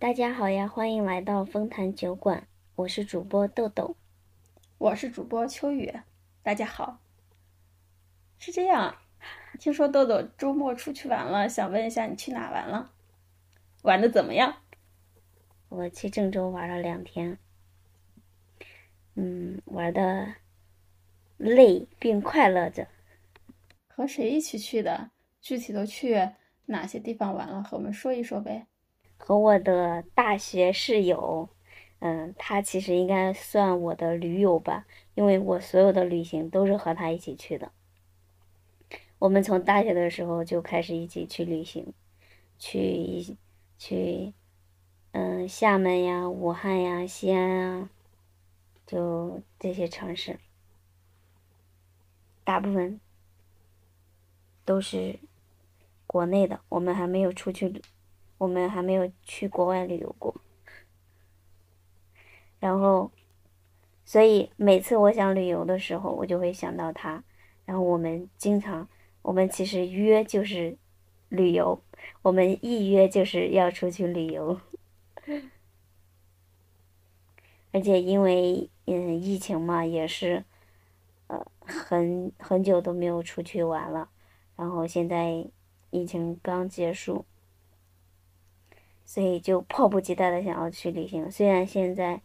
大家好呀，欢迎来到丰坛酒馆，我是主播豆豆，我是主播秋雨，大家好。是这样，听说豆豆周末出去玩了，想问一下你去哪玩了？玩的怎么样？我去郑州玩了两天，嗯，玩的累并快乐着。和谁一起去的？具体都去哪些地方玩了？和我们说一说呗。和我的大学室友，嗯，他其实应该算我的驴友吧，因为我所有的旅行都是和他一起去的。我们从大学的时候就开始一起去旅行，去一去，嗯，厦门呀、武汉呀、西安啊，就这些城市，大部分都是国内的，我们还没有出去旅。我们还没有去国外旅游过，然后，所以每次我想旅游的时候，我就会想到他。然后我们经常，我们其实约就是旅游，我们一约就是要出去旅游。而且因为嗯疫情嘛，也是呃很很久都没有出去玩了，然后现在疫情刚结束。所以就迫不及待的想要去旅行，虽然现在，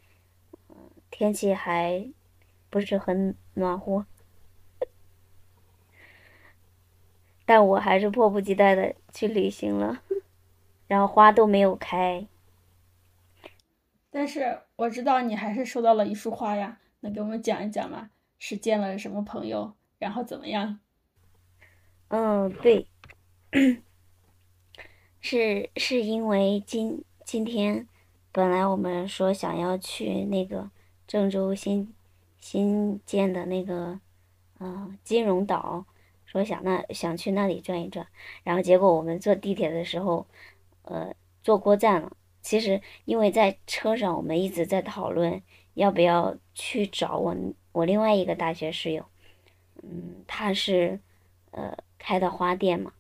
嗯，天气还不是很暖和，但我还是迫不及待的去旅行了。然后花都没有开，但是我知道你还是收到了一束花呀，能给我们讲一讲吗？是见了什么朋友，然后怎么样？嗯，对。是是因为今今天，本来我们说想要去那个郑州新新建的那个，嗯，金融岛，说想那想去那里转一转，然后结果我们坐地铁的时候，呃，坐过站了。其实因为在车上，我们一直在讨论要不要去找我我另外一个大学室友，嗯，他是呃开的花店嘛。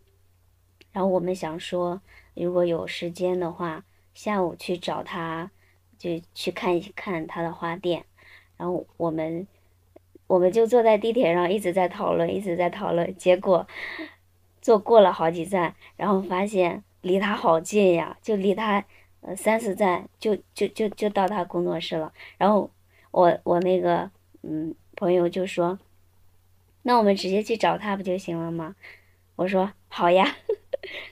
然后我们想说，如果有时间的话，下午去找他，就去看一看他的花店。然后我们，我们就坐在地铁上一直在讨论，一直在讨论。结果坐过了好几站，然后发现离他好近呀，就离他呃三四站，就就就就到他工作室了。然后我我那个嗯朋友就说，那我们直接去找他不就行了吗？我说好呀。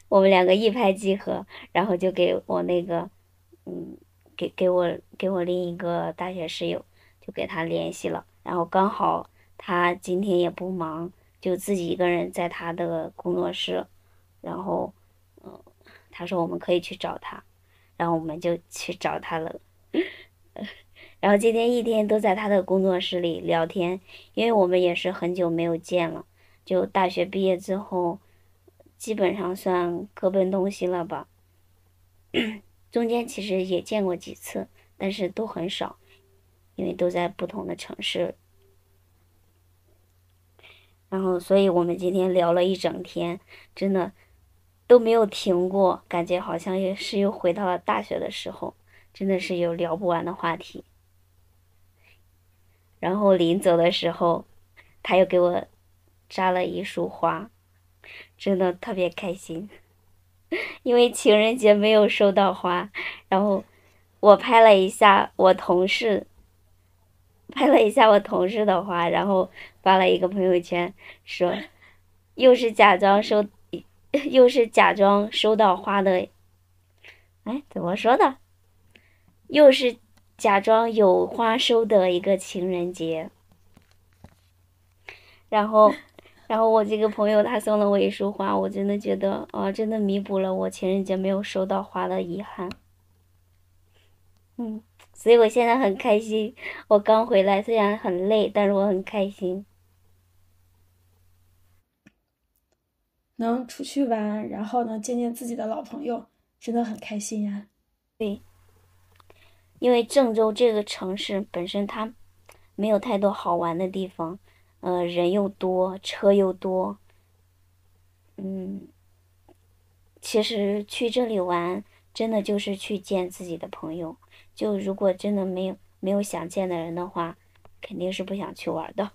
我们两个一拍即合，然后就给我那个，嗯，给给我给我另一个大学室友，就给他联系了。然后刚好他今天也不忙，就自己一个人在他的工作室。然后，嗯，他说我们可以去找他，然后我们就去找他了。然后今天一天都在他的工作室里聊天，因为我们也是很久没有见了，就大学毕业之后。基本上算各奔东西了吧，中间其实也见过几次，但是都很少，因为都在不同的城市。然后，所以我们今天聊了一整天，真的都没有停过，感觉好像也是又回到了大学的时候，真的是有聊不完的话题。然后临走的时候，他又给我扎了一束花。真的特别开心，因为情人节没有收到花，然后我拍了一下我同事，拍了一下我同事的花，然后发了一个朋友圈，说又是假装收，又是假装收到花的，哎，怎么说的？又是假装有花收的一个情人节，然后。然后我这个朋友他送了我一束花，我真的觉得啊，真的弥补了我情人节没有收到花的遗憾。嗯，所以我现在很开心。我刚回来，虽然很累，但是我很开心。能出去玩，然后能见见自己的老朋友，真的很开心呀。对，因为郑州这个城市本身它没有太多好玩的地方。呃，人又多，车又多，嗯，其实去这里玩真的就是去见自己的朋友。就如果真的没有没有想见的人的话，肯定是不想去玩的。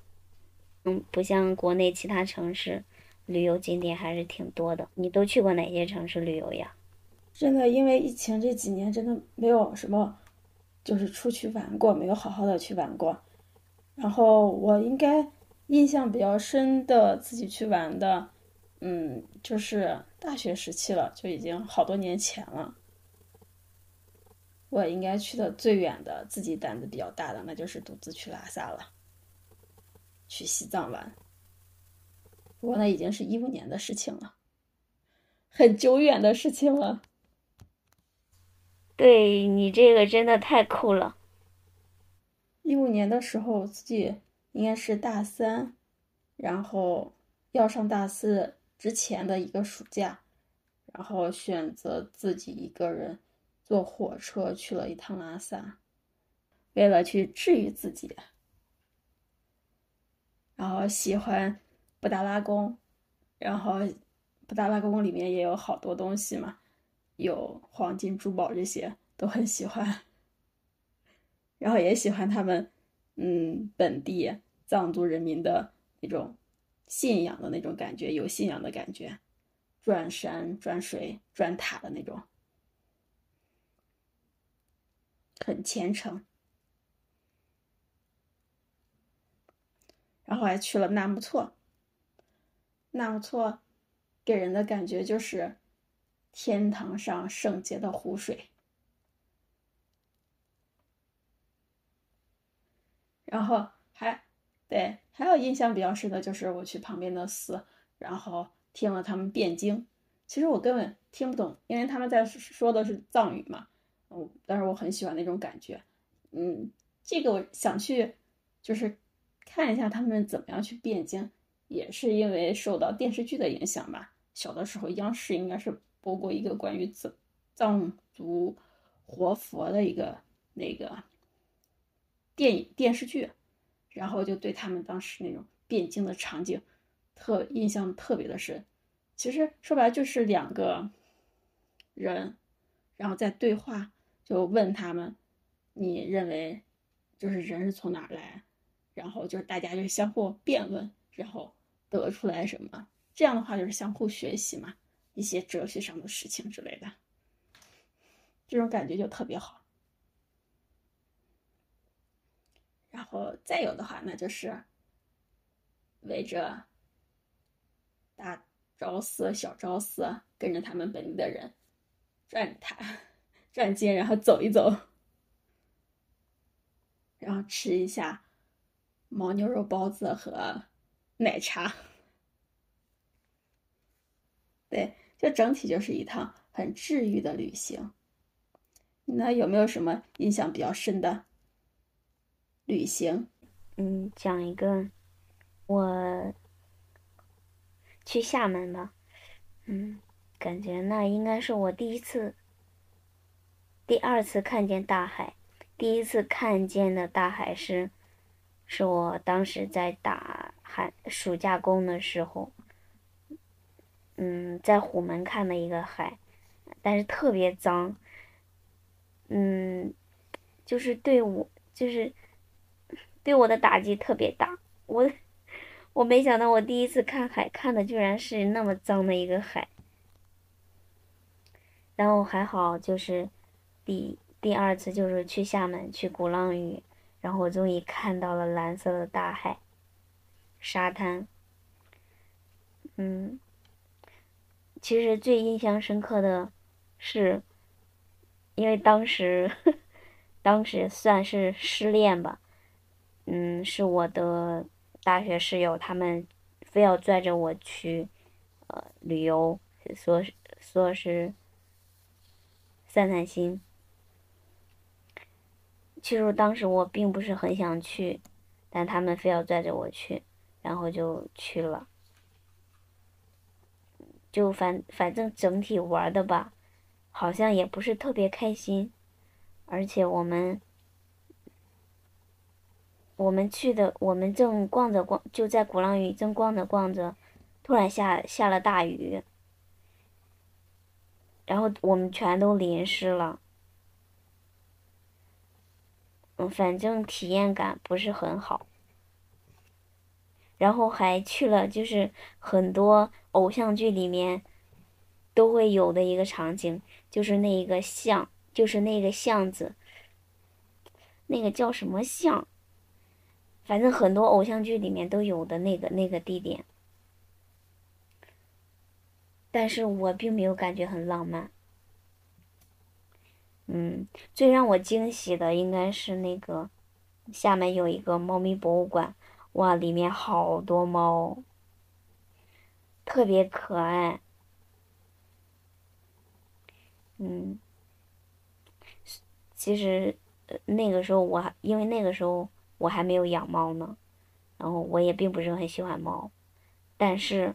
嗯，不像国内其他城市，旅游景点还是挺多的。你都去过哪些城市旅游呀？真的，因为疫情这几年真的没有什么，就是出去玩过，没有好好的去玩过。然后我应该印象比较深的自己去玩的，嗯，就是大学时期了，就已经好多年前了。我应该去的最远的，自己胆子比较大的，那就是独自去拉萨了，去西藏玩。不过那已经是一五年的事情了，很久远的事情了。对你这个真的太酷了。一五年的时候，自己应该是大三，然后要上大四之前的一个暑假，然后选择自己一个人。坐火车去了一趟拉萨，为了去治愈自己。然后喜欢布达拉宫，然后布达拉宫里面也有好多东西嘛，有黄金珠宝这些都很喜欢。然后也喜欢他们，嗯，本地藏族人民的那种信仰的那种感觉，有信仰的感觉，转山转水转塔的那种。很虔诚，然后还去了纳木错。纳木错给人的感觉就是天堂上圣洁的湖水。然后还对，还有印象比较深的就是我去旁边的寺，然后听了他们辩经。其实我根本听不懂，因为他们在说的是藏语嘛。嗯，但是我很喜欢那种感觉，嗯，这个我想去，就是看一下他们怎么样去辩经，也是因为受到电视剧的影响吧。小的时候，央视应该是播过一个关于藏藏族活佛的一个那个电影电视剧，然后就对他们当时那种辩经的场景特印象特别的深。其实说白了就是两个人，然后在对话。就问他们，你认为就是人是从哪儿来？然后就是大家就相互辩论，然后得出来什么？这样的话就是相互学习嘛，一些哲学上的事情之类的，这种感觉就特别好。然后再有的话，那就是围着大昭寺、小昭寺，跟着他们本地的人转塔。转街，然后走一走，然后吃一下牦牛肉包子和奶茶。对，就整体就是一趟很治愈的旅行。那有没有什么印象比较深的旅行？嗯，讲一个，我去厦门吧。嗯，感觉那应该是我第一次。第二次看见大海，第一次看见的大海是，是我当时在打寒暑假工的时候，嗯，在虎门看的一个海，但是特别脏，嗯，就是对我就是对我的打击特别大，我我没想到我第一次看海看的居然是那么脏的一个海，然后还好就是。第第二次就是去厦门去鼓浪屿，然后我终于看到了蓝色的大海、沙滩。嗯，其实最印象深刻的是，因为当时 当时算是失恋吧，嗯，是我的大学室友，他们非要拽着我去呃旅游，说是说是散散心。其实当时我并不是很想去，但他们非要拽着我去，然后就去了。就反反正整体玩的吧，好像也不是特别开心，而且我们我们去的，我们正逛着逛，就在鼓浪屿正逛着逛着，突然下下了大雨，然后我们全都淋湿了。嗯，反正体验感不是很好。然后还去了，就是很多偶像剧里面都会有的一个场景，就是那一个巷，就是那个巷子，那个叫什么巷？反正很多偶像剧里面都有的那个那个地点。但是我并没有感觉很浪漫。嗯，最让我惊喜的应该是那个下面有一个猫咪博物馆。哇，里面好多猫，特别可爱。嗯，其实那个时候我还因为那个时候我还没有养猫呢，然后我也并不是很喜欢猫，但是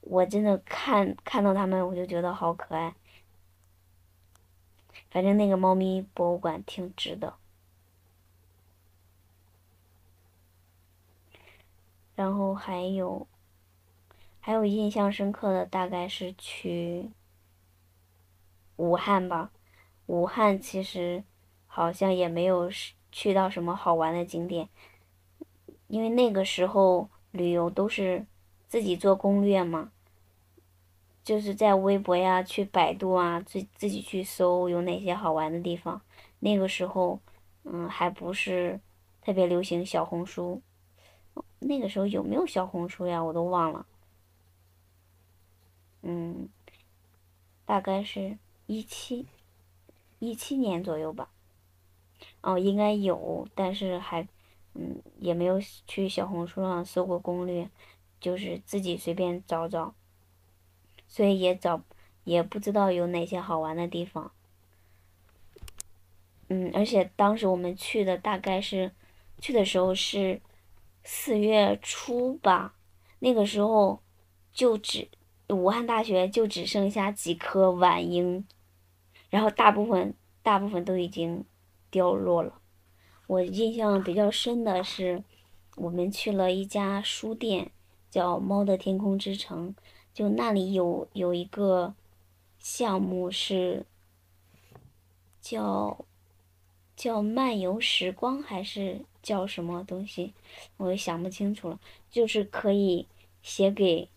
我真的看看到它们我就觉得好可爱。反正那个猫咪博物馆挺值的。然后还有，还有印象深刻的大概是去武汉吧。武汉其实好像也没有去到什么好玩的景点，因为那个时候旅游都是自己做攻略嘛，就是在微博呀、去百度啊，自自己去搜有哪些好玩的地方。那个时候，嗯，还不是特别流行小红书。那个时候有没有小红书呀？我都忘了。嗯，大概是一七一七年左右吧。哦，应该有，但是还嗯也没有去小红书上搜过攻略，就是自己随便找找，所以也找也不知道有哪些好玩的地方。嗯，而且当时我们去的大概是去的时候是。四月初吧，那个时候就只武汉大学就只剩下几棵晚樱，然后大部分大部分都已经凋落了。我印象比较深的是，我们去了一家书店，叫猫的天空之城，就那里有有一个项目是叫叫漫游时光还是？叫什么东西，我也想不清楚了。就是可以写给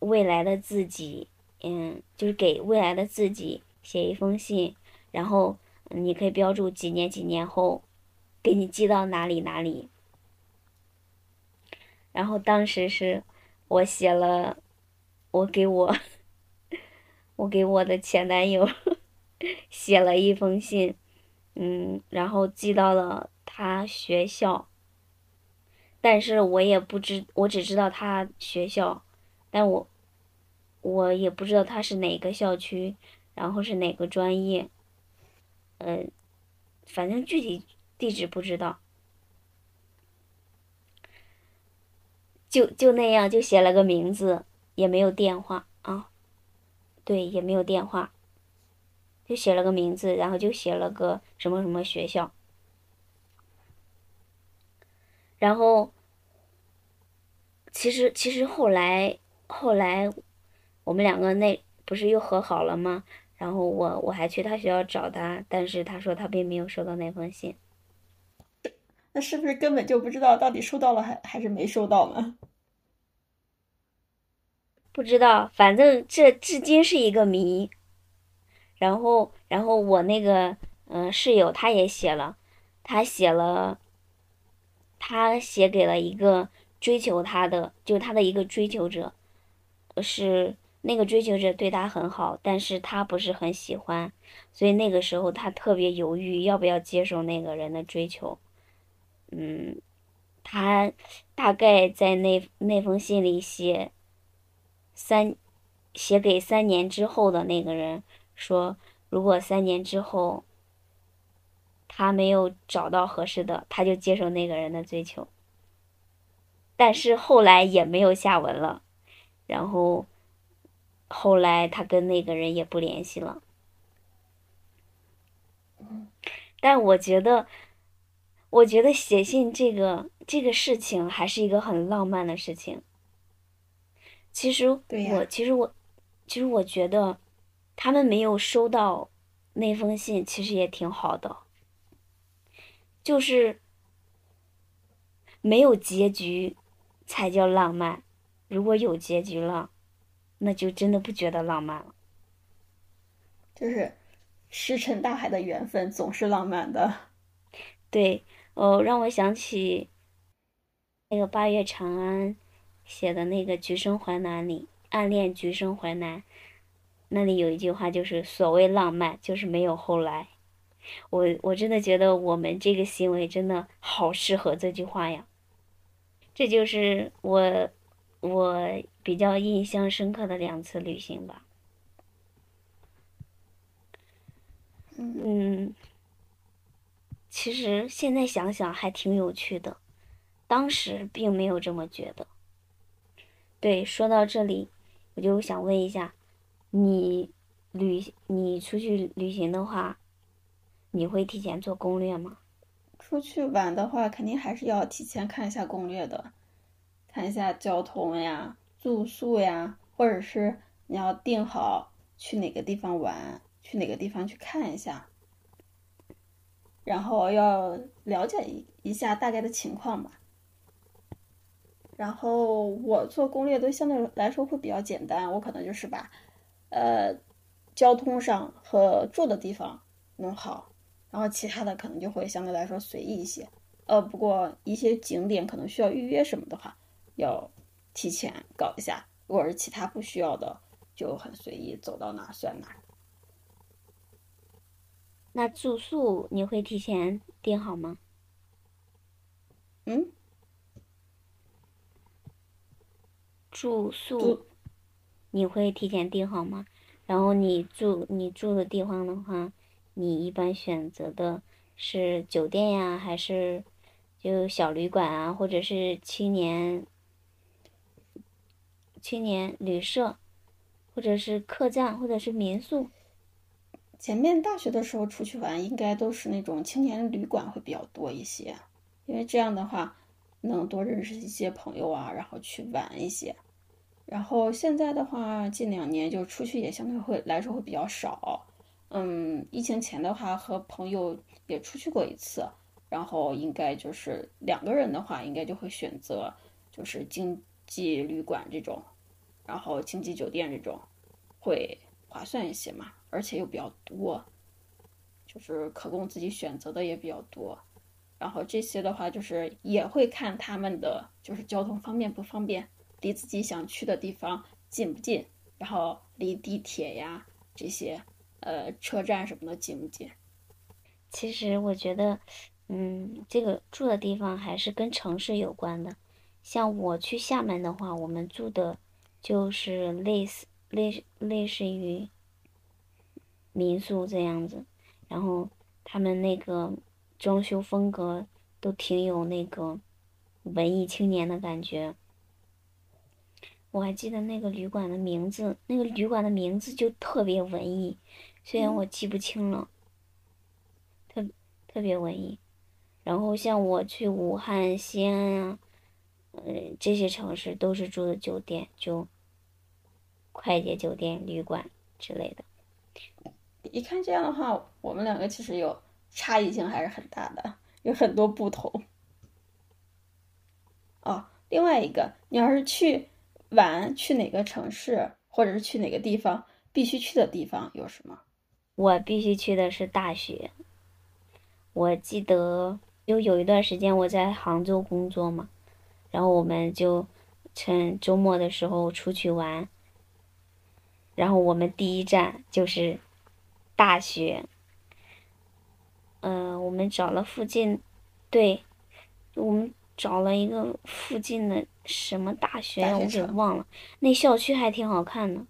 未来的自己，嗯，就是给未来的自己写一封信，然后你可以标注几年几年后给你寄到哪里哪里。然后当时是我写了，我给我我给我的前男友 写了一封信，嗯，然后寄到了。他学校，但是我也不知，我只知道他学校，但我我也不知道他是哪个校区，然后是哪个专业，呃，反正具体地址不知道，就就那样就写了个名字，也没有电话啊，对，也没有电话，就写了个名字，然后就写了个什么什么学校。然后，其实其实后来后来，我们两个那不是又和好了吗？然后我我还去他学校找他，但是他说他并没有收到那封信。那是不是根本就不知道到底收到了还还是没收到呢？不知道，反正这至今是一个谜。然后然后我那个嗯室友他也写了，他写了。他写给了一个追求他的，就他的一个追求者，是那个追求者对他很好，但是他不是很喜欢，所以那个时候他特别犹豫要不要接受那个人的追求。嗯，他大概在那那封信里写三，写给三年之后的那个人说，如果三年之后。他没有找到合适的，他就接受那个人的追求，但是后来也没有下文了，然后后来他跟那个人也不联系了。但我觉得，我觉得写信这个这个事情还是一个很浪漫的事情。其实我其实我其实我觉得，他们没有收到那封信，其实也挺好的，就是没有结局才叫浪漫。如果有结局了，那就真的不觉得浪漫了。就是石沉大海的缘分总是浪漫的。对，哦，让我想起那个八月长安写的那个《橘生淮南》里，《暗恋橘生淮南》那里有一句话，就是所谓浪漫，就是没有后来。我我真的觉得我们这个行为真的好适合这句话呀。这就是我。我比较印象深刻的两次旅行吧。嗯，其实现在想想还挺有趣的，当时并没有这么觉得。对，说到这里，我就想问一下，你旅你出去旅行的话，你会提前做攻略吗？出去玩的话，肯定还是要提前看一下攻略的。看一下交通呀、住宿呀，或者是你要定好去哪个地方玩，去哪个地方去看一下，然后要了解一一下大概的情况吧。然后我做攻略都相对来说会比较简单，我可能就是把呃交通上和住的地方弄好，然后其他的可能就会相对来说随意一些。呃，不过一些景点可能需要预约什么的话。要提前搞一下，如果是其他不需要的，就很随意，走到哪算哪。那住宿你会提前订好吗？嗯？住宿你会提前订好吗？然后你住你住的地方的话，你一般选择的是酒店呀，还是就小旅馆啊，或者是青年？青年旅社，或者是客栈，或者是民宿。前面大学的时候出去玩，应该都是那种青年旅馆会比较多一些，因为这样的话能多认识一些朋友啊，然后去玩一些。然后现在的话，近两年就出去也相对会来说会比较少。嗯，疫情前的话和朋友也出去过一次，然后应该就是两个人的话，应该就会选择就是经济旅馆这种。然后星级酒店这种会划算一些嘛，而且又比较多，就是可供自己选择的也比较多。然后这些的话，就是也会看他们的就是交通方便不方便，离自己想去的地方近不近，然后离地铁呀这些呃车站什么的近不近。其实我觉得，嗯，这个住的地方还是跟城市有关的。像我去厦门的话，我们住的。就是类似类类似于民宿这样子，然后他们那个装修风格都挺有那个文艺青年的感觉。我还记得那个旅馆的名字，那个旅馆的名字就特别文艺，虽然我记不清了，特特别文艺。然后像我去武汉、西安啊，呃这些城市都是住的酒店，就。快捷酒店、旅馆之类的，一看这样的话，我们两个其实有差异性还是很大的，有很多不同。哦，另外一个，你要是去玩，去哪个城市，或者是去哪个地方，必须去的地方有什么？我必须去的是大学。我记得就有一段时间我在杭州工作嘛，然后我们就趁周末的时候出去玩。然后我们第一站就是大学，嗯，我们找了附近，对，我们找了一个附近的什么大学呀，我给忘了。那校区还挺好看的，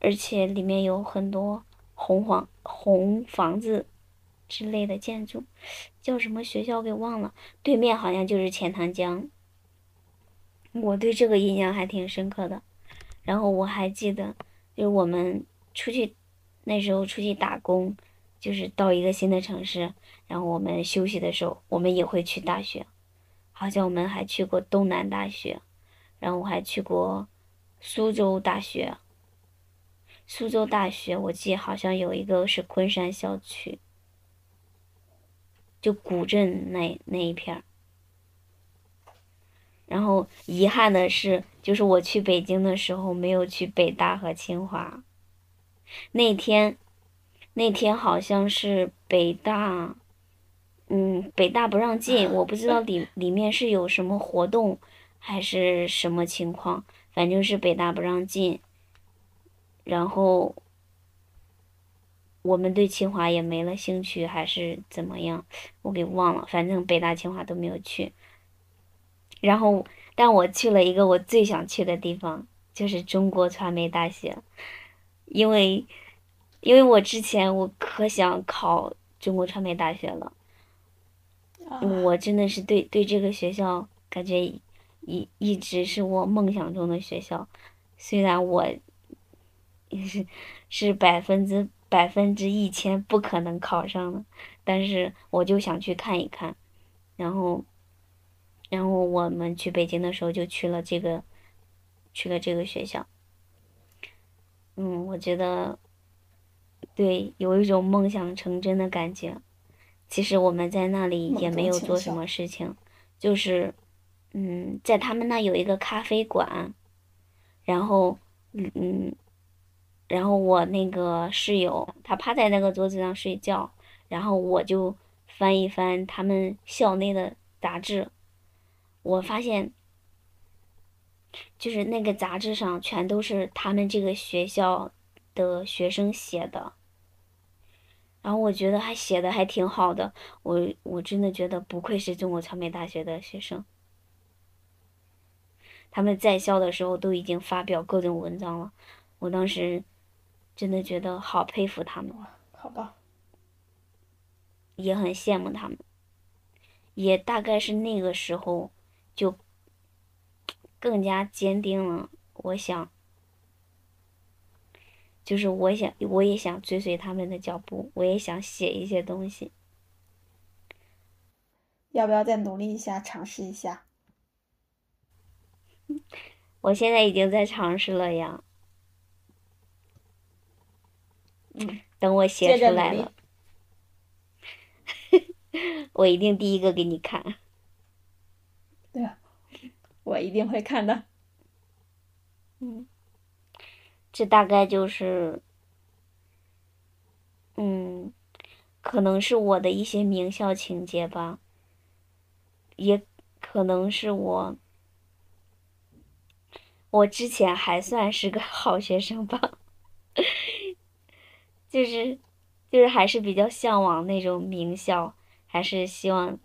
而且里面有很多红房、红房子之类的建筑，叫什么学校给忘了。对面好像就是钱塘江，我对这个印象还挺深刻的。然后我还记得，就是我们出去那时候出去打工，就是到一个新的城市，然后我们休息的时候，我们也会去大学，好像我们还去过东南大学，然后我还去过苏州大学，苏州大学，我记得好像有一个是昆山校区，就古镇那那一片儿。然后遗憾的是，就是我去北京的时候没有去北大和清华。那天，那天好像是北大，嗯，北大不让进，我不知道里里面是有什么活动，还是什么情况，反正是北大不让进。然后，我们对清华也没了兴趣，还是怎么样，我给忘了。反正北大、清华都没有去。然后，但我去了一个我最想去的地方，就是中国传媒大学，因为，因为我之前我可想考中国传媒大学了，我真的是对对这个学校感觉一一直是我梦想中的学校，虽然我。也是是百分之百分之一千不可能考上的，但是我就想去看一看，然后，然后我们去北京的时候就去了这个，去了这个学校。嗯，我觉得，对，有一种梦想成真的感觉。其实我们在那里也没有做什么事情，就是，嗯，在他们那有一个咖啡馆，然后，嗯。然后我那个室友，他趴在那个桌子上睡觉，然后我就翻一翻他们校内的杂志，我发现，就是那个杂志上全都是他们这个学校的学生写的，然后我觉得还写的还挺好的，我我真的觉得不愧是中国传媒大学的学生，他们在校的时候都已经发表各种文章了，我当时。真的觉得好佩服他们，好吧，也很羡慕他们，也大概是那个时候就更加坚定了。我想，就是我想，我也想追随他们的脚步，我也想写一些东西。要不要再努力一下，尝试一下？我现在已经在尝试了呀。等我写出来了，我一定第一个给你看。我一定会看的。嗯，这大概就是，嗯，可能是我的一些名校情节吧，也可能是我，我之前还算是个好学生吧。就是，就是还是比较向往那种名校，还是希望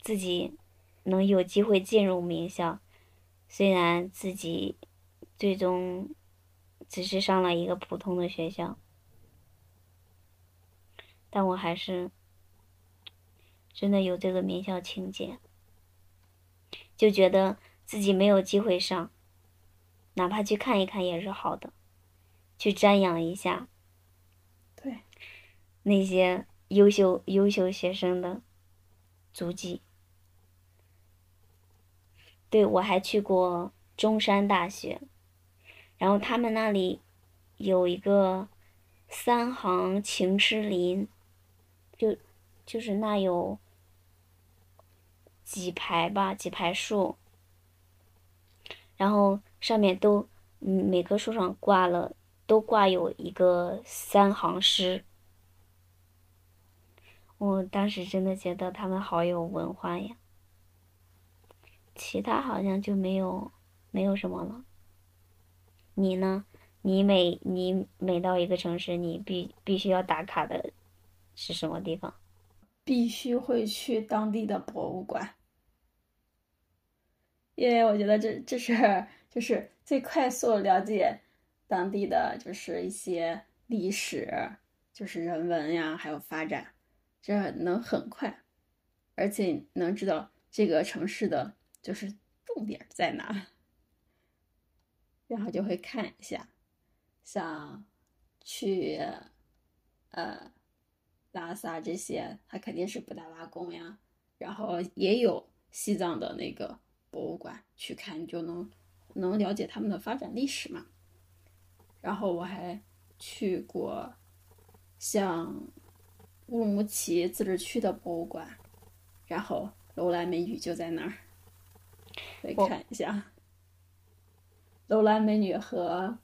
自己能有机会进入名校。虽然自己最终只是上了一个普通的学校，但我还是真的有这个名校情节，就觉得自己没有机会上，哪怕去看一看也是好的，去瞻仰一下。对那些优秀优秀学生的足迹，对我还去过中山大学，然后他们那里有一个三行情诗林，就就是那有几排吧，几排树，然后上面都嗯每棵树上挂了都挂有一个三行诗。我当时真的觉得他们好有文化呀，其他好像就没有没有什么了。你呢？你每你每到一个城市，你必必须要打卡的是什么地方？必须会去当地的博物馆，因为我觉得这这是就是最快速了解当地的就是一些历史，就是人文呀，还有发展。这能很快，而且能知道这个城市的就是重点在哪，然后就会看一下，像去呃拉萨这些，它肯定是布达拉宫呀，然后也有西藏的那个博物馆去看，你就能能了解他们的发展历史嘛。然后我还去过像乌鲁木齐自治区的博物馆，然后楼兰美女就在那儿，可以看一下。楼兰美女和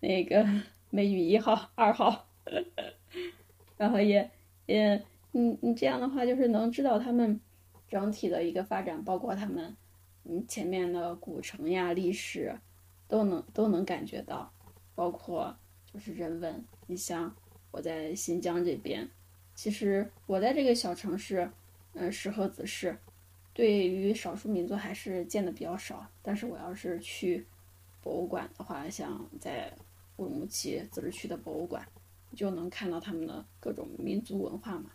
那个美女一号、二号，然后也也，你你这样的话，就是能知道他们整体的一个发展，包括他们嗯前面的古城呀、历史，都能都能感觉到，包括就是人文。你像我在新疆这边，其实我在这个小城市，嗯，石河子市，对于少数民族还是见的比较少。但是我要是去博物馆的话，像在乌鲁木齐自治区的博物馆，就能看到他们的各种民族文化嘛，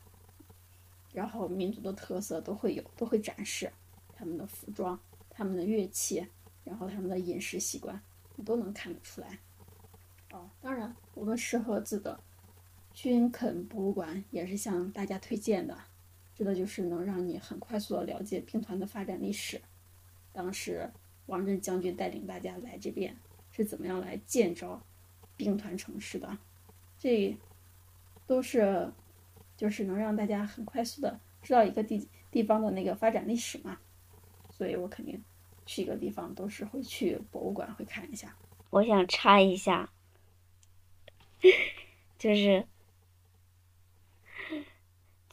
然后民族的特色都会有，都会展示他们的服装、他们的乐器，然后他们的饮食习惯，你都能看得出来。哦，当然，我们石河子的军垦博物馆也是向大家推荐的，这个就是能让你很快速的了解兵团的发展历史，当时。王震将军带领大家来这边是怎么样来建造兵团城市的？这都是就是能让大家很快速的知道一个地地方的那个发展历史嘛。所以我肯定去一个地方都是会去博物馆会看一下。我想插一下，就是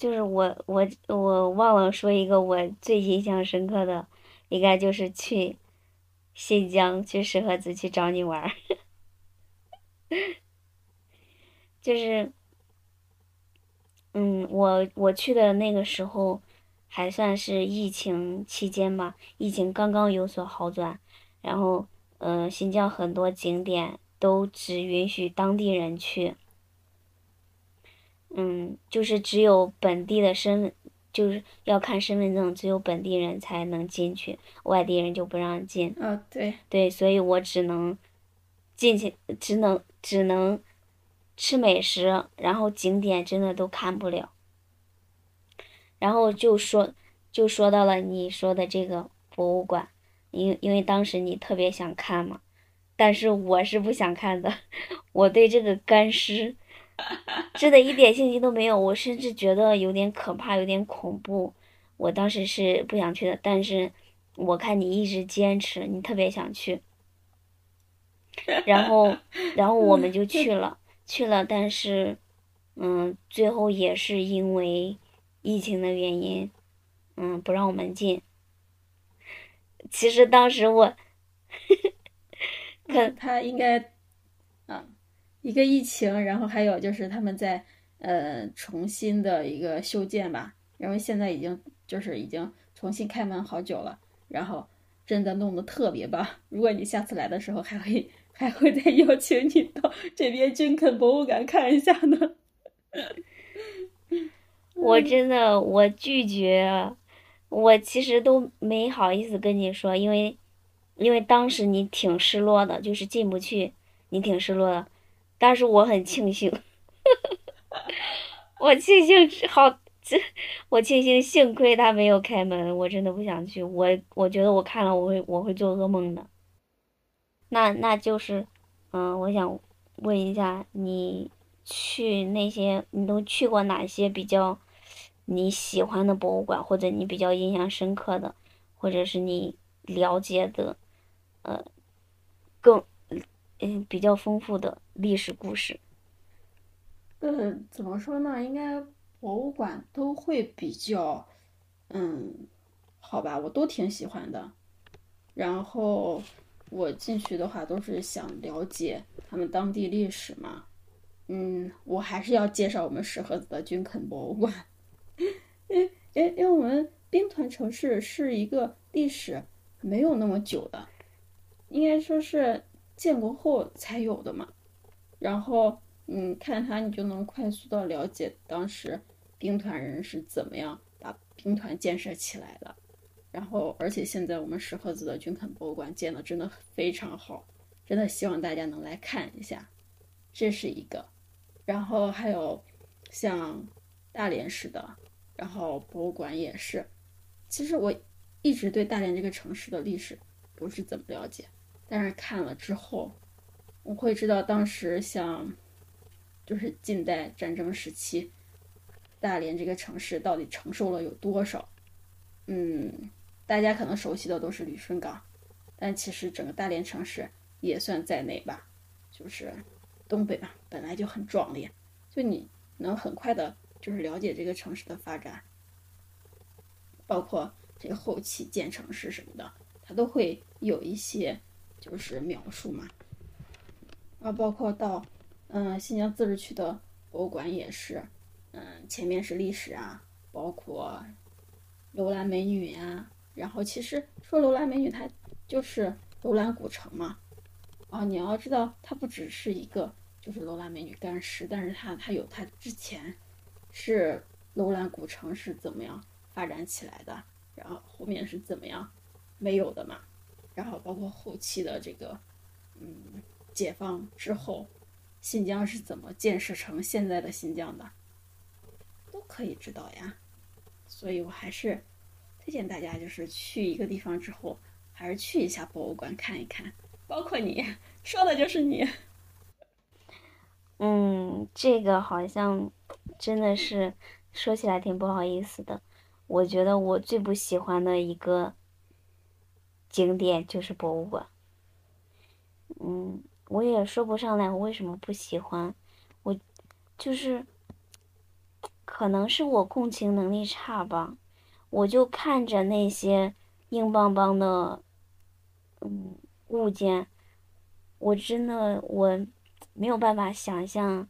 就是我我我忘了说一个我最印象深刻的，应该就是去。新疆去石河子去找你玩儿，就是，嗯，我我去的那个时候，还算是疫情期间吧，疫情刚刚有所好转，然后，嗯，新疆很多景点都只允许当地人去，嗯，就是只有本地的身份。就是要看身份证，只有本地人才能进去，外地人就不让进。啊，对。对，所以我只能进去，只能只能吃美食，然后景点真的都看不了。然后就说就说到了你说的这个博物馆，因因为当时你特别想看嘛，但是我是不想看的，我对这个干尸。真的一点信心都没有，我甚至觉得有点可怕，有点恐怖。我当时是不想去的，但是我看你一直坚持，你特别想去，然后，然后我们就去 了，去了，但是，嗯，最后也是因为疫情的原因，嗯，不让我们进。其实当时我，可他应该。一个疫情，然后还有就是他们在呃重新的一个修建吧，因为现在已经就是已经重新开门好久了，然后真的弄得特别棒。如果你下次来的时候，还会还会再邀请你到这边军垦博物馆看一下呢。我真的我拒绝，我其实都没好意思跟你说，因为因为当时你挺失落的，就是进不去，你挺失落的。但是我很庆幸，我庆幸好，这我庆幸幸亏他没有开门，我真的不想去，我我觉得我看了我会我会做噩梦的。那那就是，嗯，我想问一下，你去那些你都去过哪些比较你喜欢的博物馆，或者你比较印象深刻的，或者是你了解的，呃，更。嗯，比较丰富的历史故事。呃，怎么说呢？应该博物馆都会比较，嗯，好吧，我都挺喜欢的。然后我进去的话，都是想了解他们当地历史嘛。嗯，我还是要介绍我们石河子的军垦博物馆。因因因为我们兵团城市是一个历史没有那么久的，应该说是。建国后才有的嘛，然后嗯，看它你就能快速的了解当时兵团人是怎么样把兵团建设起来的，然后而且现在我们石河子的军垦博物馆建的真的非常好，真的希望大家能来看一下，这是一个，然后还有像大连市的，然后博物馆也是，其实我一直对大连这个城市的历史不是怎么了解。但是看了之后，我会知道当时像就是近代战争时期，大连这个城市到底承受了有多少？嗯，大家可能熟悉的都是旅顺港，但其实整个大连城市也算在内吧。就是东北嘛，本来就很壮烈，就你能很快的，就是了解这个城市的发展，包括这个后期建城市什么的，它都会有一些就是描述嘛。啊，包括到嗯新疆自治区的博物馆也是，嗯前面是历史啊，包括楼兰美女呀，然后其实说楼兰美女，它就是楼兰古城嘛。啊，你要知道，它不只是一个就是楼兰美女干尸，但是它它有它之前是楼兰古城是怎么样发展起来的，然后后面是怎么样没有的嘛，然后包括后期的这个嗯解放之后，新疆是怎么建设成现在的新疆的，都可以知道呀。所以我还是推荐大家，就是去一个地方之后，还是去一下博物馆看一看。包括你说的就是你，嗯，这个好像真的是说起来挺不好意思的。我觉得我最不喜欢的一个景点就是博物馆。嗯，我也说不上来我为什么不喜欢，我就是可能是我共情能力差吧，我就看着那些硬邦邦的，嗯。物件，我真的我没有办法想象，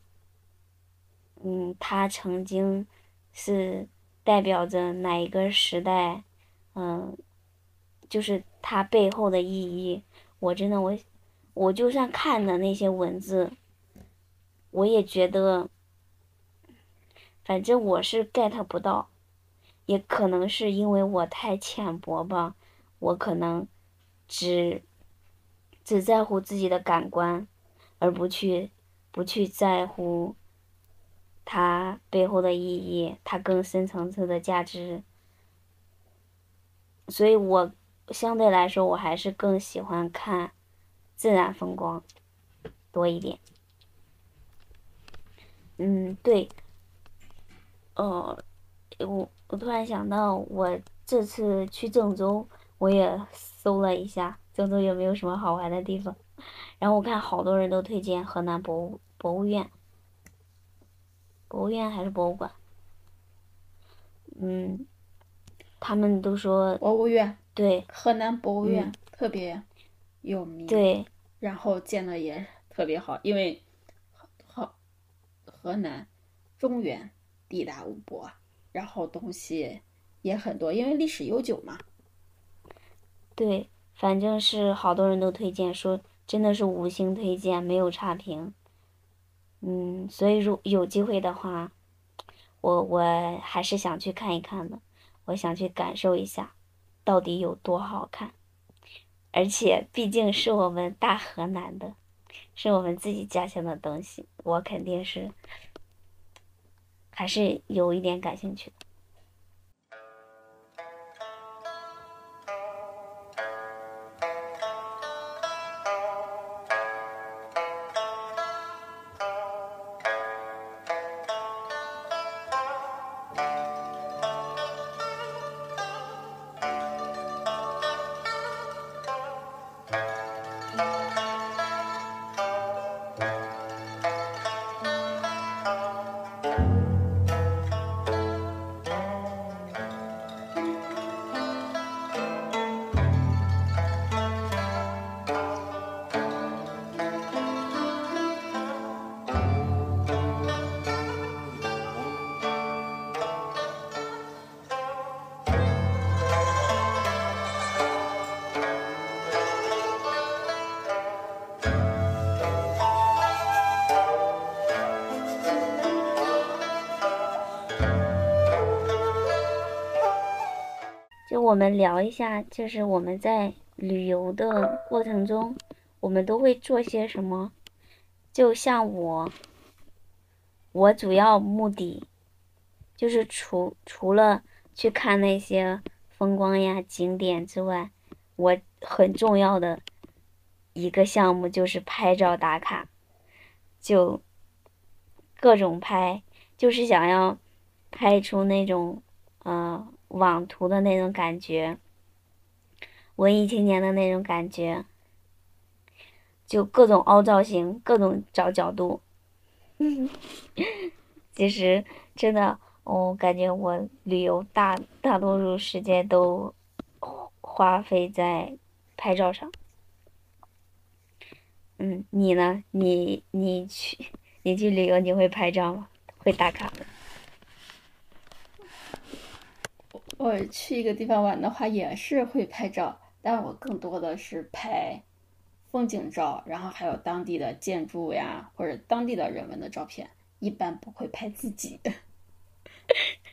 嗯，它曾经是代表着哪一个时代，嗯，就是它背后的意义。我真的我，我就算看的那些文字，我也觉得，反正我是 get 不到，也可能是因为我太浅薄吧，我可能只。只在乎自己的感官，而不去不去在乎它背后的意义，它更深层次的价值。所以我相对来说，我还是更喜欢看自然风光多一点。嗯，对。哦，我我突然想到，我这次去郑州，我也搜了一下。郑州有没有什么好玩的地方？然后我看好多人都推荐河南博物博物院，博物院还是博物馆？嗯，他们都说博物院对河南博物院特别有名，对，然后建的也特别好，因为河河南中原地大物博，然后东西也很多，因为历史悠久嘛。对。反正是好多人都推荐，说真的是五星推荐，没有差评。嗯，所以如有机会的话，我我还是想去看一看的，我想去感受一下，到底有多好看。而且毕竟是我们大河南的，是我们自己家乡的东西，我肯定是还是有一点感兴趣的。我们聊一下，就是我们在旅游的过程中，我们都会做些什么？就像我，我主要目的就是除除了去看那些风光呀景点之外，我很重要的一个项目就是拍照打卡。就各种拍，就是想要拍出那种呃网图的那种感觉，文艺青年的那种感觉，就各种凹造型，各种找角度。其实真的，我感觉我旅游大大多数时间都花费在拍照上。嗯，你呢？你你去你去旅游，你会拍照吗？会打卡吗？我去一个地方玩的话，也是会拍照，但我更多的是拍风景照，然后还有当地的建筑呀，或者当地的人文的照片，一般不会拍自己的。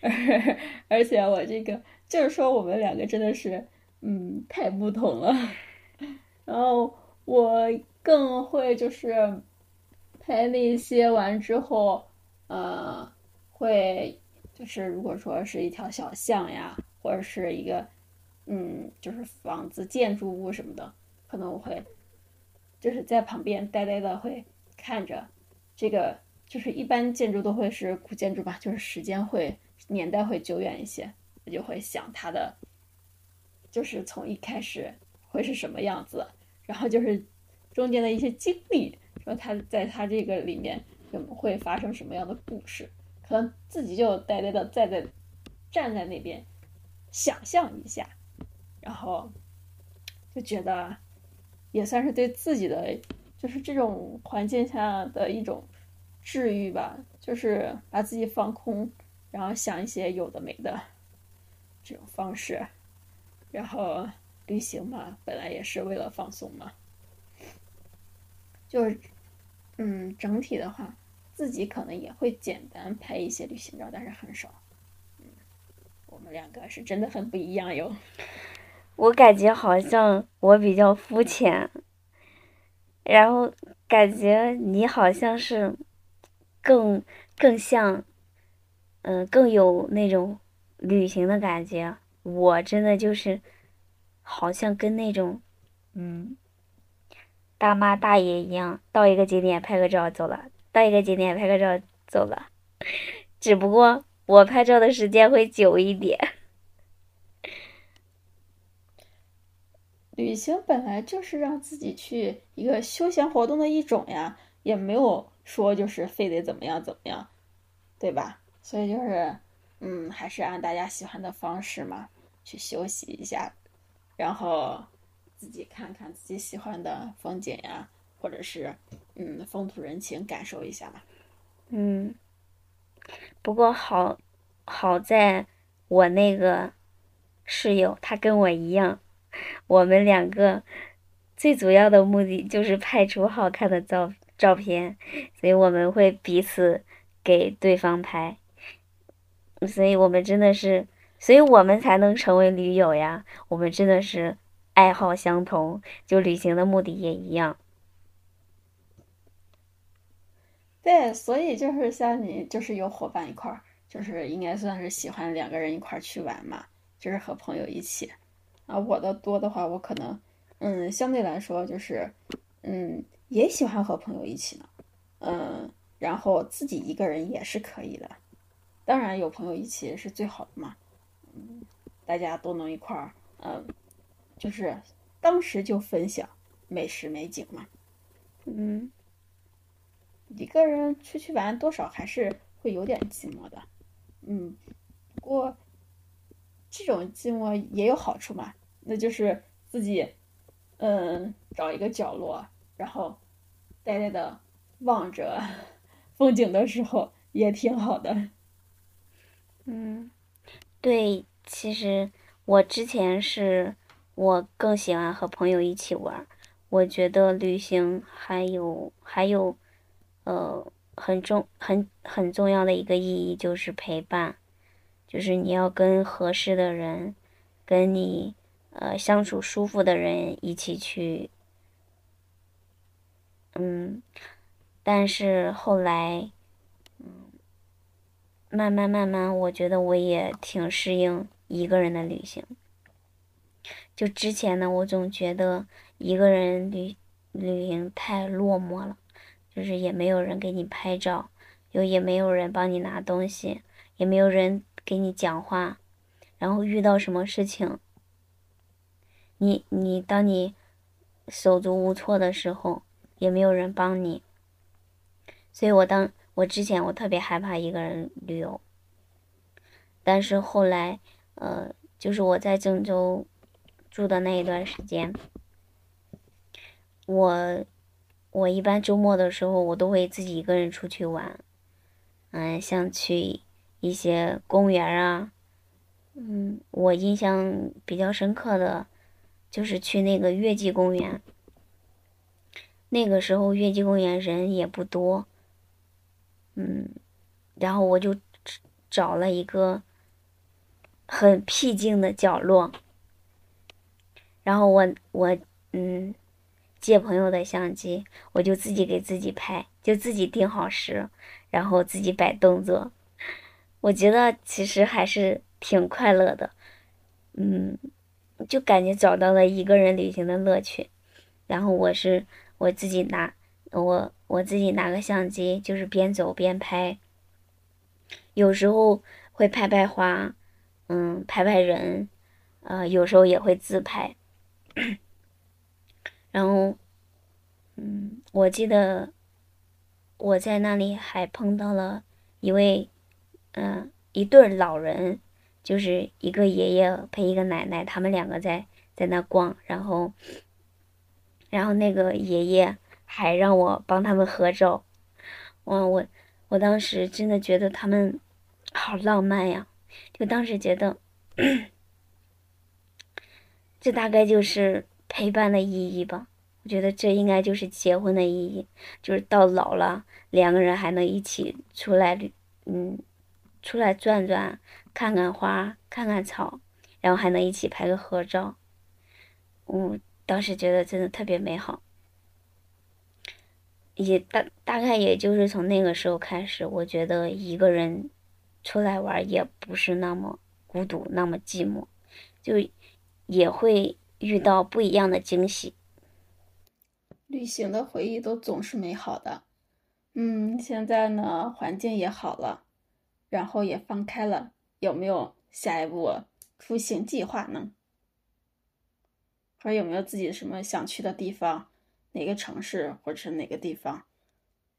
而且我这个就是说，我们两个真的是，嗯，太不同了。然后我更会就是拍那些完之后，呃，会。就是如果说是一条小巷呀，或者是一个，嗯，就是房子、建筑物什么的，可能我会就是在旁边呆呆的会看着，这个就是一般建筑都会是古建筑吧，就是时间会年代会久远一些，我就会想它的，就是从一开始会是什么样子，然后就是中间的一些经历，说它在它这个里面会发生什么样的故事。可能自己就呆呆的站在站在那边，想象一下，然后就觉得也算是对自己的就是这种环境下的一种治愈吧，就是把自己放空，然后想一些有的没的这种方式，然后旅行嘛，本来也是为了放松嘛，就是嗯，整体的话。自己可能也会简单拍一些旅行照，但是很少。嗯，我们两个是真的很不一样哟。我感觉好像我比较肤浅，然后感觉你好像是更更像，嗯，更有那种旅行的感觉。我真的就是好像跟那种嗯大妈大爷一样，到一个景点拍个照走了。到一个景点拍个照走了，只不过我拍照的时间会久一点。旅行本来就是让自己去一个休闲活动的一种呀，也没有说就是非得怎么样怎么样，对吧？所以就是，嗯，还是按大家喜欢的方式嘛，去休息一下，然后自己看看自己喜欢的风景呀。或者是，嗯，风土人情感受一下嘛。嗯，不过好，好在我那个室友他跟我一样，我们两个最主要的目的就是拍出好看的照照片，所以我们会彼此给对方拍，所以我们真的是，所以我们才能成为驴友呀。我们真的是爱好相同，就旅行的目的也一样。对，所以就是像你，就是有伙伴一块儿，就是应该算是喜欢两个人一块儿去玩嘛，就是和朋友一起。啊，我的多的话，我可能，嗯，相对来说就是，嗯，也喜欢和朋友一起呢，嗯，然后自己一个人也是可以的，当然有朋友一起是最好的嘛，嗯，大家都能一块儿，嗯，就是当时就分享美食美景嘛，嗯。一个人出去玩，多少还是会有点寂寞的，嗯，不过这种寂寞也有好处嘛，那就是自己，嗯，找一个角落，然后呆呆的望着 风景的时候，也挺好的。嗯，对，其实我之前是我更喜欢和朋友一起玩，我觉得旅行还有还有。呃，很重很很重要的一个意义就是陪伴，就是你要跟合适的人，跟你呃相处舒服的人一起去，嗯，但是后来，嗯，慢慢慢慢，我觉得我也挺适应一个人的旅行。就之前呢，我总觉得一个人旅旅行太落寞了。就是也没有人给你拍照，又也没有人帮你拿东西，也没有人给你讲话，然后遇到什么事情，你你当你手足无措的时候，也没有人帮你。所以我当我之前我特别害怕一个人旅游，但是后来，呃，就是我在郑州住的那一段时间，我我一般周末的时候，我都会自己一个人出去玩，嗯，像去一些公园啊，嗯，我印象比较深刻的，就是去那个月季公园，那个时候月季公园人也不多。嗯，然后我就找了一个很僻静的角落，然后我我嗯借朋友的相机，我就自己给自己拍，就自己定好时，然后自己摆动作。我觉得其实还是挺快乐的，嗯，就感觉找到了一个人旅行的乐趣。然后我是我自己拿我。我自己拿个相机，就是边走边拍。有时候会拍拍花，嗯，拍拍人，呃，有时候也会自拍。然后，嗯，我记得我在那里还碰到了一位，嗯，一对老人，就是一个爷爷陪一个奶奶，他们两个在在那逛，然后，然后那个爷爷。还让我帮他们合照，哇，我我当时真的觉得他们好浪漫呀！就当时觉得，这大概就是陪伴的意义吧。我觉得这应该就是结婚的意义，就是到老了，两个人还能一起出来，嗯，出来转转，看看花，看看草，然后还能一起拍个合照。我当时觉得真的特别美好。也大大概也就是从那个时候开始，我觉得一个人出来玩也不是那么孤独，那么寂寞，就也会遇到不一样的惊喜。旅行的回忆都总是美好的。嗯，现在呢，环境也好了，然后也放开了，有没有下一步出行计划呢？还有没有自己什么想去的地方？哪个城市或者是哪个地方，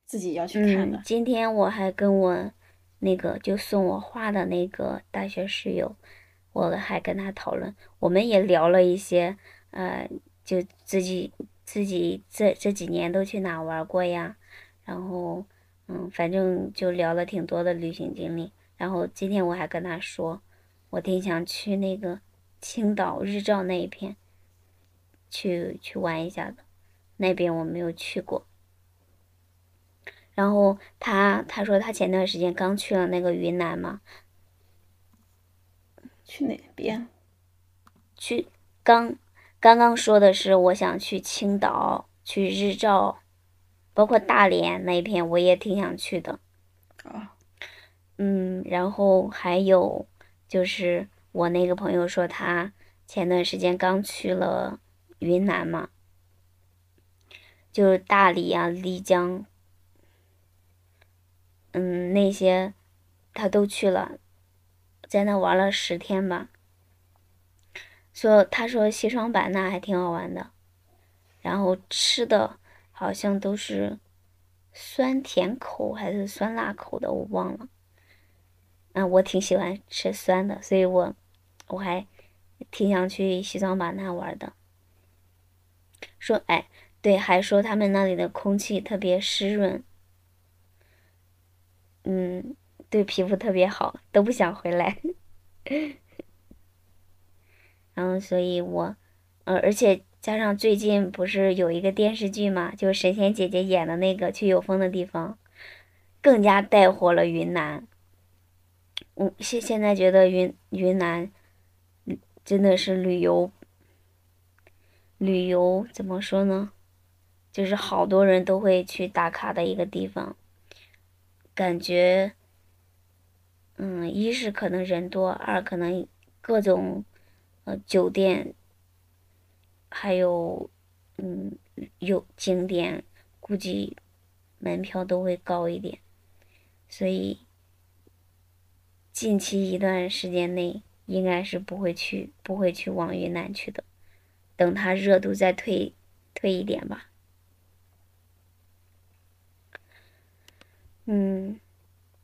自己要去看的。今天我还跟我那个就送我画的那个大学室友，我还跟他讨论，我们也聊了一些，呃，就自己自己这这几年都去哪玩过呀，然后嗯，反正就聊了挺多的旅行经历。然后今天我还跟他说，我挺想去那个青岛日照那一片，去去玩一下的。那边我没有去过，然后他他说他前段时间刚去了那个云南嘛，去哪边？去刚刚刚说的是我想去青岛去日照，包括大连那片我也挺想去的。啊，嗯，然后还有就是我那个朋友说他前段时间刚去了云南嘛。就是大理啊，丽江，嗯，那些他都去了，在那玩了十天吧。说他说西双版纳还挺好玩的，然后吃的好像都是酸甜口还是酸辣口的，我忘了。嗯，我挺喜欢吃酸的，所以我我还挺想去西双版纳玩的。说哎。对，还说他们那里的空气特别湿润，嗯，对皮肤特别好，都不想回来。然后，所以我，呃，而且加上最近不是有一个电视剧嘛，就神仙姐姐演的那个去有风的地方，更加带火了云南。嗯，现现在觉得云云南，真的是旅游，旅游怎么说呢？就是好多人都会去打卡的一个地方，感觉，嗯，一是可能人多，二可能各种，呃，酒店，还有，嗯，有景点，估计门票都会高一点，所以近期一段时间内应该是不会去，不会去往云南去的。等它热度再退退一点吧。嗯，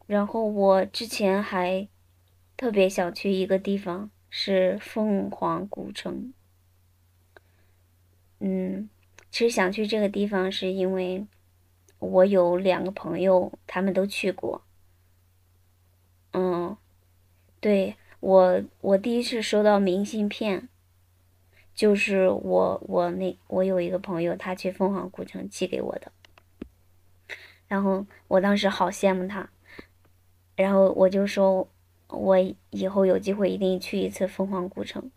然后我之前还特别想去一个地方，是凤凰古城。嗯，其实想去这个地方是因为我有两个朋友，他们都去过。嗯，对我，我第一次收到明信片，就是我我那我有一个朋友，他去凤凰古城寄给我的。然后我当时好羡慕他，然后我就说，我以后有机会一定去一次凤凰古城。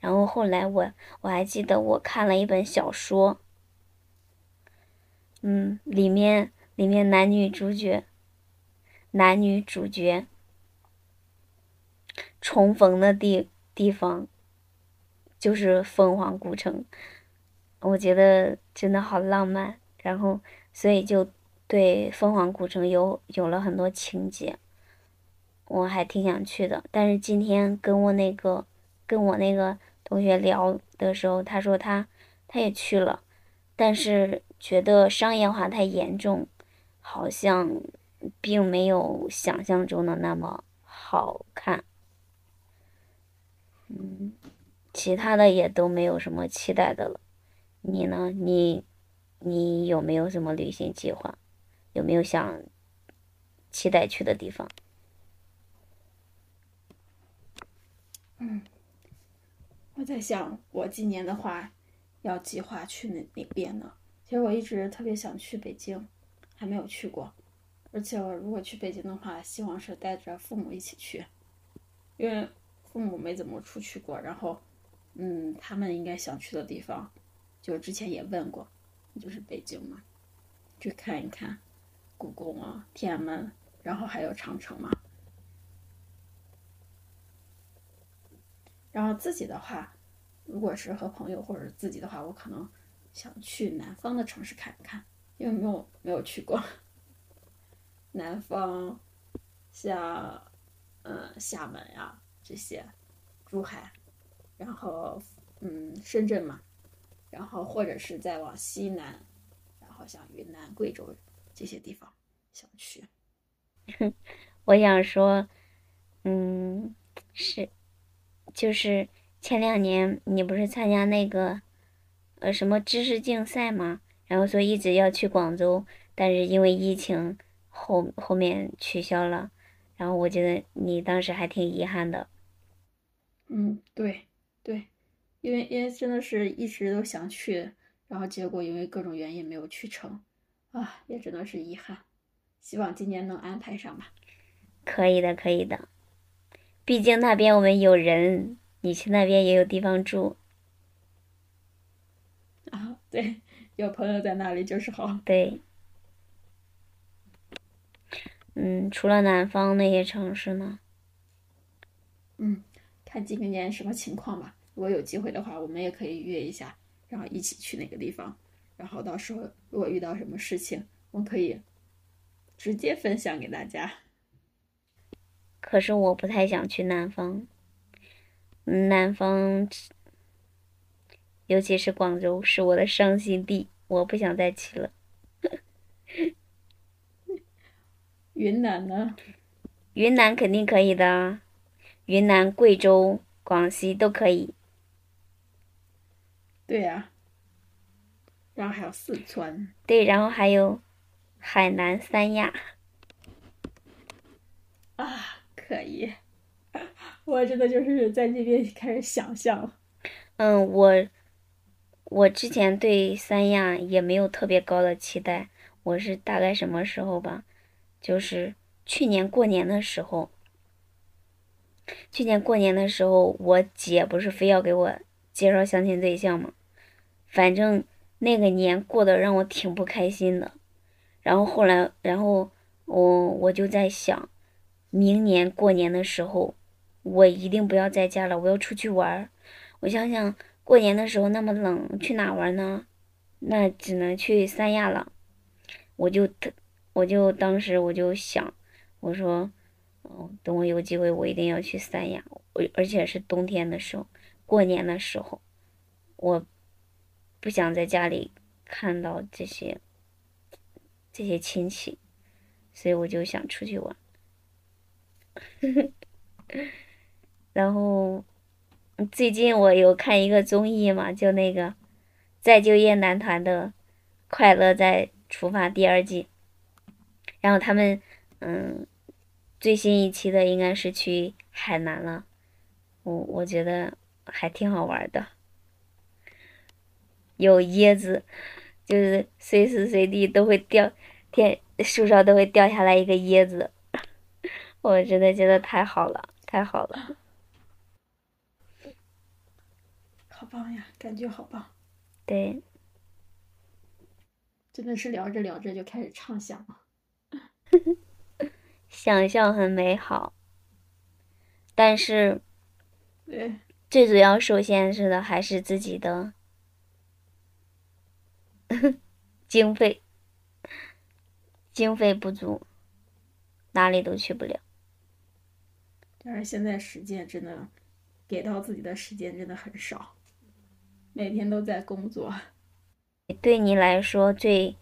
然后后来我我还记得我看了一本小说，嗯，里面里面男女主角，男女主角重逢的地地方就是凤凰古城，我觉得真的好浪漫，然后所以就。对凤凰古城有有了很多情节，我还挺想去的。但是今天跟我那个跟我那个同学聊的时候，他说他他也去了，但是觉得商业化太严重，好像并没有想象中的那么好看。嗯，其他的也都没有什么期待的了。你呢？你你有没有什么旅行计划？有没有想期待去的地方？嗯，我在想，我今年的话要计划去哪哪边呢？其实我一直特别想去北京，还没有去过。而且我如果去北京的话，希望是带着父母一起去，因为父母没怎么出去过。然后，嗯，他们应该想去的地方，就之前也问过，就是北京嘛，去看一看。故宫啊，天安门，然后还有长城嘛。然后自己的话，如果是和朋友或者自己的话，我可能想去南方的城市看一看，因为没有没有去过。南方，像嗯厦门呀这些，珠海，然后嗯深圳嘛，然后或者是再往西南，然后像云南、贵州。这些地方想去，我想说，嗯，是，就是前两年你不是参加那个，呃，什么知识竞赛吗？然后说一直要去广州，但是因为疫情后后面取消了，然后我觉得你当时还挺遗憾的。嗯，对对，因为因为真的是一直都想去，然后结果因为各种原因没有去成。啊，也只能是遗憾，希望今年能安排上吧。可以的，可以的，毕竟那边我们有人，你去那边也有地方住。啊，对，有朋友在那里就是好。对。嗯，除了南方那些城市呢？嗯，看今年什么情况吧。如果有机会的话，我们也可以约一下，然后一起去那个地方。然后到时候如果遇到什么事情，我可以直接分享给大家。可是我不太想去南方，南方，尤其是广州是我的伤心地，我不想再去了。云南呢？云南肯定可以的，云南、贵州、广西都可以。对呀。然后还有四川，对，然后还有海南三亚，啊，可以，我真的就是在那边开始想象了。嗯，我我之前对三亚也没有特别高的期待，我是大概什么时候吧？就是去年过年的时候，去年过年的时候，我姐不是非要给我介绍相亲对象吗？反正。那个年过得让我挺不开心的，然后后来，然后我我就在想，明年过年的时候，我一定不要在家了，我要出去玩儿。我想想，过年的时候那么冷，去哪玩呢？那只能去三亚了。我就，我就当时我就想，我说，嗯，等我有机会，我一定要去三亚，我而且是冬天的时候，过年的时候，我不想在家里看到这些这些亲戚，所以我就想出去玩。然后最近我有看一个综艺嘛，就那个再就业男团的快乐在出发第二季，然后他们嗯最新一期的应该是去海南了，我我觉得还挺好玩的，有椰子，就是随时随地都会掉，天树上都会掉下来一个椰子，我真的觉得太好了，太好了。好棒呀，感觉好棒。对，真的是聊着聊着就开始畅想了。想象很美好，但是，对，最主要受限制的还是自己的 经费，经费不足，哪里都去不了。但是现在时间真的给到自己的时间真的很少。每天都在工作，对你来说最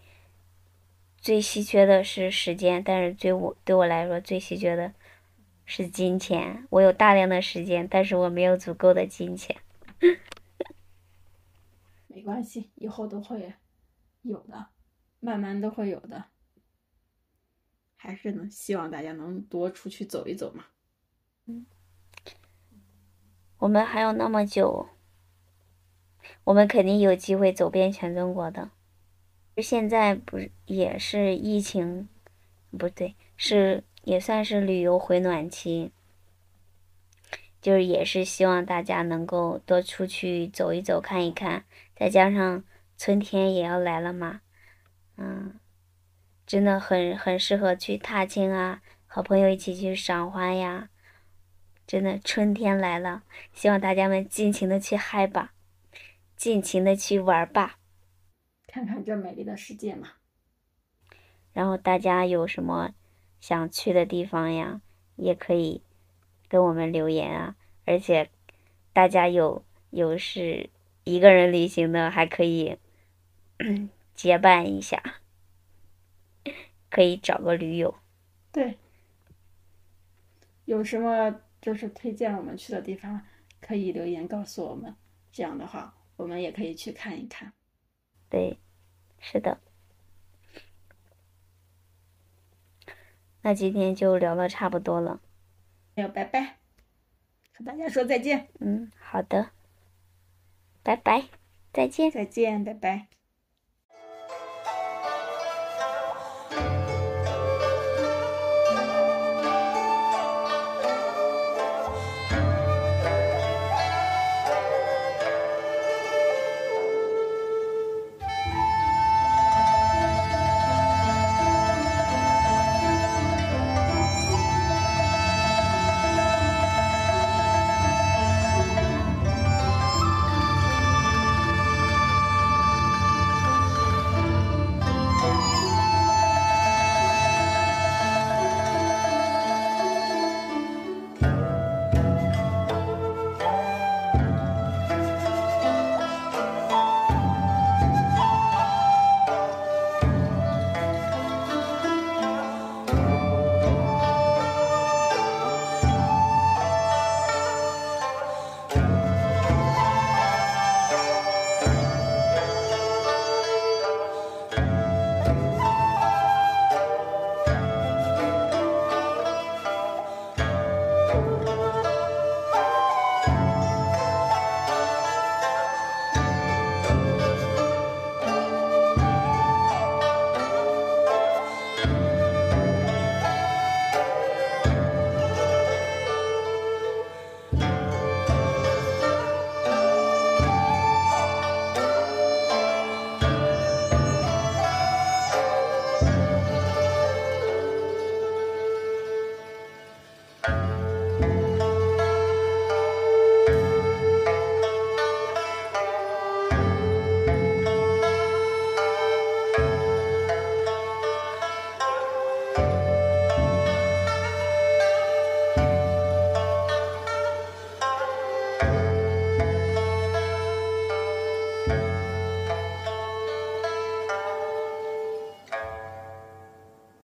最稀缺的是时间，但是对我对我来说最稀缺的是金钱。我有大量的时间，但是我没有足够的金钱。没关系，以后都会有的，慢慢都会有的。还是能，希望大家能多出去走一走嘛。我们还有那么久。我们肯定有机会走遍全中国的。现在不是也是疫情，不对，是也算是旅游回暖期。就是也是希望大家能够多出去走一走、看一看。再加上春天也要来了嘛，嗯，真的很很适合去踏青啊，和朋友一起去赏花呀。真的春天来了，希望大家们尽情的去嗨吧。尽情的去玩吧，看看这美丽的世界嘛。然后大家有什么想去的地方呀，也可以跟我们留言啊。而且大家有有是一个人旅行的，还可以 结伴一下，可以找个驴友。对，有什么就是推荐我们去的地方，可以留言告诉我们。这样的话。我们也可以去看一看，对，是的。那今天就聊的差不多了，要拜拜，和大家说再见。嗯，好的，拜拜，再见，再见，拜拜。